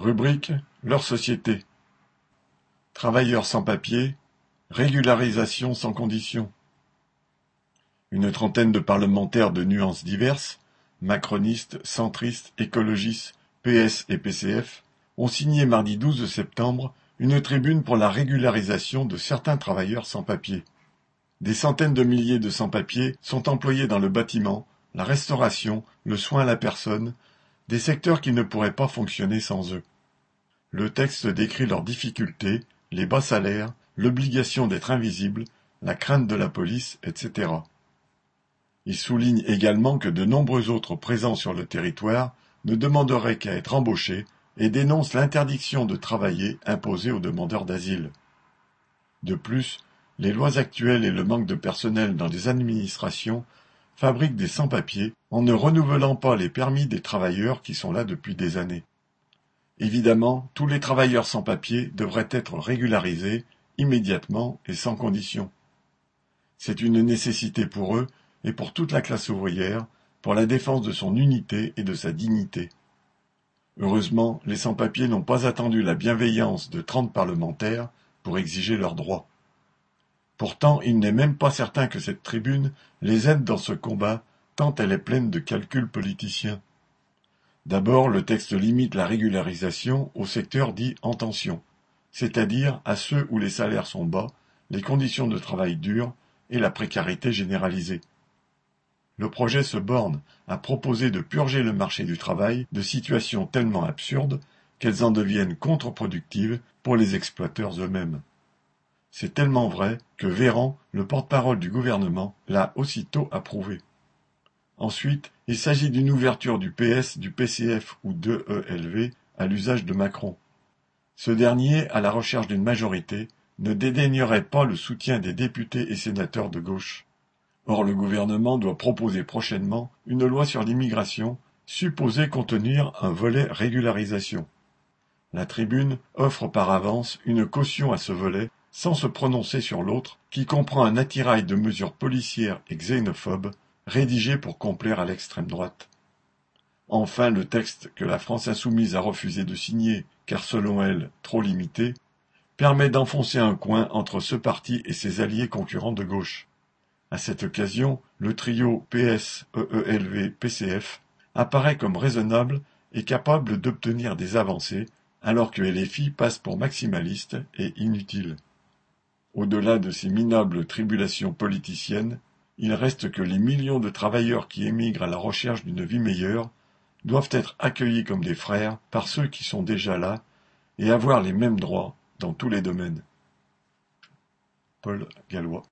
Rubrique Leur société. Travailleurs sans papier, régularisation sans condition. Une trentaine de parlementaires de nuances diverses, macronistes, centristes, écologistes, PS et PCF, ont signé mardi 12 septembre une tribune pour la régularisation de certains travailleurs sans papier. Des centaines de milliers de sans-papiers sont employés dans le bâtiment, la restauration, le soin à la personne, des secteurs qui ne pourraient pas fonctionner sans eux. Le texte décrit leurs difficultés, les bas salaires, l'obligation d'être invisible, la crainte de la police, etc. Il souligne également que de nombreux autres présents sur le territoire ne demanderaient qu'à être embauchés et dénonce l'interdiction de travailler imposée aux demandeurs d'asile. De plus, les lois actuelles et le manque de personnel dans les administrations fabriquent des sans-papiers en ne renouvelant pas les permis des travailleurs qui sont là depuis des années. Évidemment, tous les travailleurs sans papiers devraient être régularisés immédiatement et sans condition. C'est une nécessité pour eux et pour toute la classe ouvrière, pour la défense de son unité et de sa dignité. Heureusement, les sans-papiers n'ont pas attendu la bienveillance de trente parlementaires pour exiger leurs droits. Pourtant, il n'est même pas certain que cette tribune les aide dans ce combat, tant elle est pleine de calculs politiciens. D'abord, le texte limite la régularisation au secteur dit en tension, c'est-à-dire à ceux où les salaires sont bas, les conditions de travail dures et la précarité généralisée. Le projet se borne à proposer de purger le marché du travail de situations tellement absurdes qu'elles en deviennent contre-productives pour les exploiteurs eux-mêmes. C'est tellement vrai que Véran, le porte-parole du gouvernement, l'a aussitôt approuvé. Ensuite, il s'agit d'une ouverture du PS, du PCF ou de ELV à l'usage de Macron. Ce dernier, à la recherche d'une majorité, ne dédaignerait pas le soutien des députés et sénateurs de gauche. Or le gouvernement doit proposer prochainement une loi sur l'immigration supposée contenir un volet régularisation. La tribune offre par avance une caution à ce volet sans se prononcer sur l'autre, qui comprend un attirail de mesures policières et xénophobes, rédigées pour complaire à l'extrême droite. Enfin, le texte que la France insoumise a refusé de signer, car selon elle trop limité, permet d'enfoncer un coin entre ce parti et ses alliés concurrents de gauche. À cette occasion, le trio PS, EELV, PCF apparaît comme raisonnable et capable d'obtenir des avancées, alors que LFI passe pour maximaliste et inutile. Au-delà de ces minables tribulations politiciennes, il reste que les millions de travailleurs qui émigrent à la recherche d'une vie meilleure doivent être accueillis comme des frères par ceux qui sont déjà là et avoir les mêmes droits dans tous les domaines. Paul Gallois